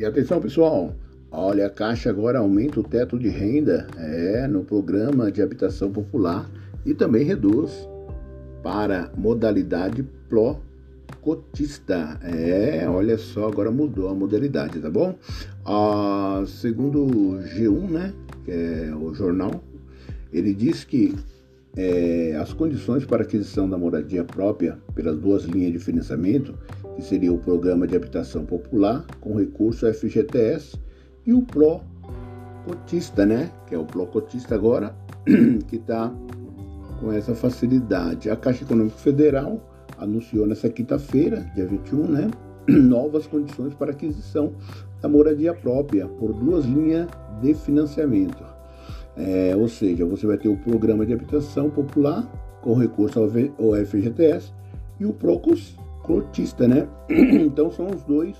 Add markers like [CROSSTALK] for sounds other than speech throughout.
E atenção, pessoal. Olha, a Caixa agora aumenta o teto de renda é, no programa de habitação popular e também reduz para modalidade Pro cotista. É, olha só, agora mudou a modalidade, tá bom? Ah, segundo o G1, né, que é o jornal, ele diz que é, as condições para aquisição da moradia própria pelas duas linhas de financiamento, que seria o Programa de Habitação Popular com recurso FGTS e o Pro Cotista, né, que é o Pro Cotista agora, [CLEARS THROAT] que está com essa facilidade. A Caixa Econômica Federal anunciou nessa quinta-feira, dia 21, né, [CLEARS THROAT] novas condições para aquisição da moradia própria por duas linhas de financiamento. É, ou seja, você vai ter o programa de habitação popular com recurso ao FGTS e o Procos Cotista, né? [CLEARS THROAT] Então são os dois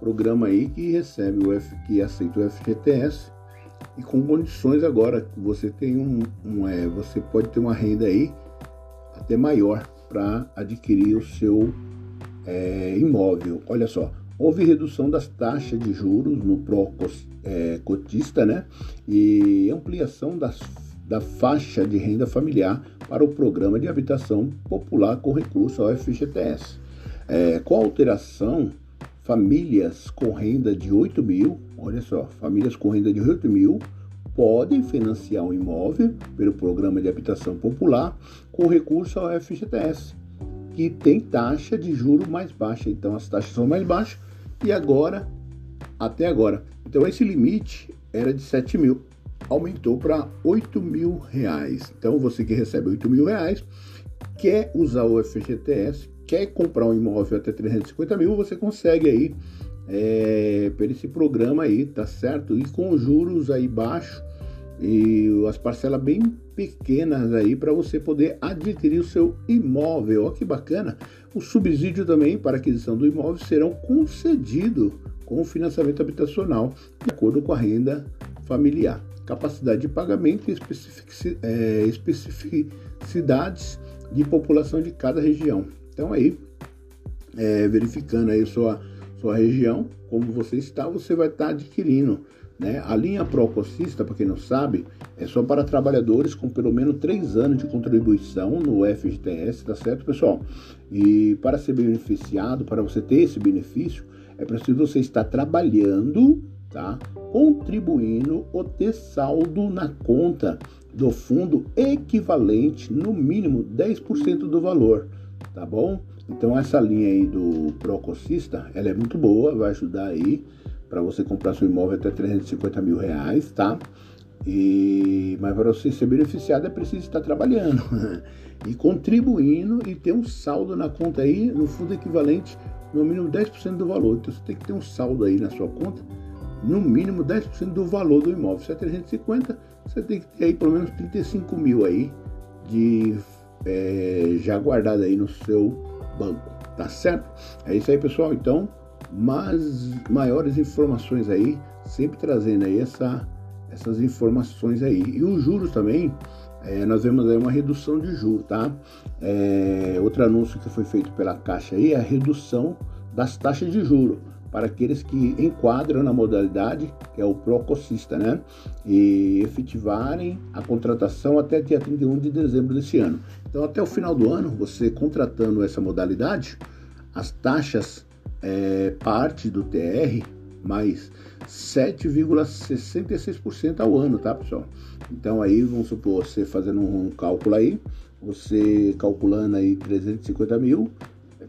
programas aí que recebe o F, que aceita o FGTS e com condições agora você tem um, um é, você pode ter uma renda aí até maior para adquirir o seu é, imóvel. Olha só, houve redução das taxas de juros no pró é, cotista, né? E ampliação das, da faixa de renda familiar para o programa de habitação popular com recurso ao FGTS. É, com a alteração, famílias com renda de 8 mil, olha só, famílias com renda de 8 mil podem financiar um imóvel pelo programa de habitação popular com recurso ao FGTS, que tem taxa de juro mais baixa. Então as taxas são mais baixas e agora, até agora. Então esse limite era de 7 mil, aumentou para 8 mil reais. Então você que recebe 8 mil reais, quer usar o FGTS, quer comprar um imóvel até 350 mil, você consegue aí é, por esse programa aí, tá certo? E com juros aí baixos e as parcelas bem pequenas aí para você poder adquirir o seu imóvel. Olha que bacana! O subsídio também para aquisição do imóvel serão concedidos com o financiamento habitacional de acordo com a renda familiar, capacidade de pagamento e é, especificidades de população de cada região. Então aí, é, verificando aí sua sua região, como você está, você vai estar adquirindo. Né? A linha Prococista, para quem não sabe, é só para trabalhadores com pelo menos três anos de contribuição no FGTS, tá certo, pessoal? E para ser beneficiado, para você ter esse benefício, é preciso você estar trabalhando, tá? Contribuindo ou ter saldo na conta do fundo equivalente, no mínimo 10% do valor, tá bom? Então essa linha aí do Prococista, ela é muito boa, vai ajudar aí para você comprar seu imóvel até 350 mil reais, tá? E, mas para você ser beneficiado é preciso estar trabalhando [LAUGHS] e contribuindo e ter um saldo na conta aí, no fundo equivalente no mínimo 10% do valor. Então você tem que ter um saldo aí na sua conta, no mínimo 10% do valor do imóvel. Se é 350, você tem que ter aí pelo menos 35 mil aí de é, já guardado aí no seu banco, tá certo? É isso aí, pessoal. Então, mais maiores informações aí, sempre trazendo aí essa, essas informações aí. E os juros também, é, nós vemos aí uma redução de juros, tá? É, outro anúncio que foi feito pela Caixa aí é a redução das taxas de juros para aqueles que enquadram na modalidade, que é o Prococista, né? E efetivarem a contratação até dia 31 de dezembro desse ano. Então, até o final do ano, você contratando essa modalidade, as taxas é, parte do TR mais 7,66% ao ano, tá, pessoal? Então, aí, vamos supor, você fazendo um cálculo aí, você calculando aí 350 mil,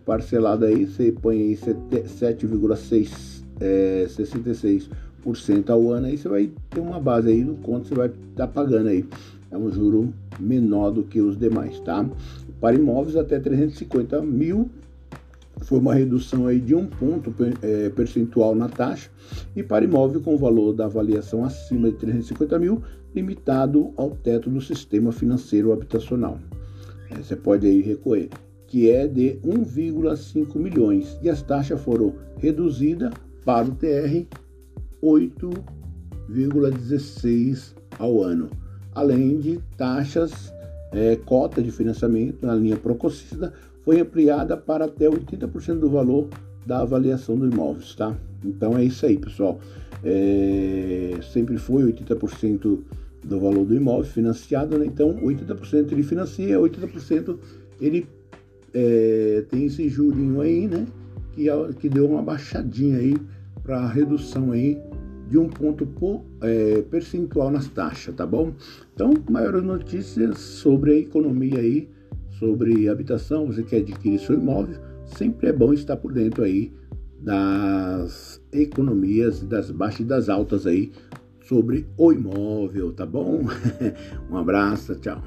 parcelado aí, você põe aí 7,66% é, 66% ao ano, aí você vai ter uma base aí do quanto você vai estar tá pagando aí. É um juro menor do que os demais, tá? Para imóveis até 350 mil, foi uma redução aí de um ponto é, percentual na taxa, e para imóvel com valor da avaliação acima de 350 mil, limitado ao teto do sistema financeiro habitacional. É, você pode aí recorrer que é de 1,5 milhões, e as taxas foram reduzidas para o TR 8,16 ao ano, além de taxas, é, cota de financiamento na linha Prococista foi ampliada para até 80% do valor da avaliação do imóvel, tá? Então é isso aí, pessoal. É, sempre foi 80% do valor do imóvel financiado, né? então 80% ele financia, 80% ele é, tem esse jurinho aí, né? Que, que deu uma baixadinha aí para redução aí de um ponto por, é, percentual nas taxas, tá bom? Então, maiores notícias sobre a economia aí, sobre habitação, você quer adquirir seu imóvel, sempre é bom estar por dentro aí das economias, das baixas e das altas aí sobre o imóvel, tá bom? [LAUGHS] um abraço, tchau.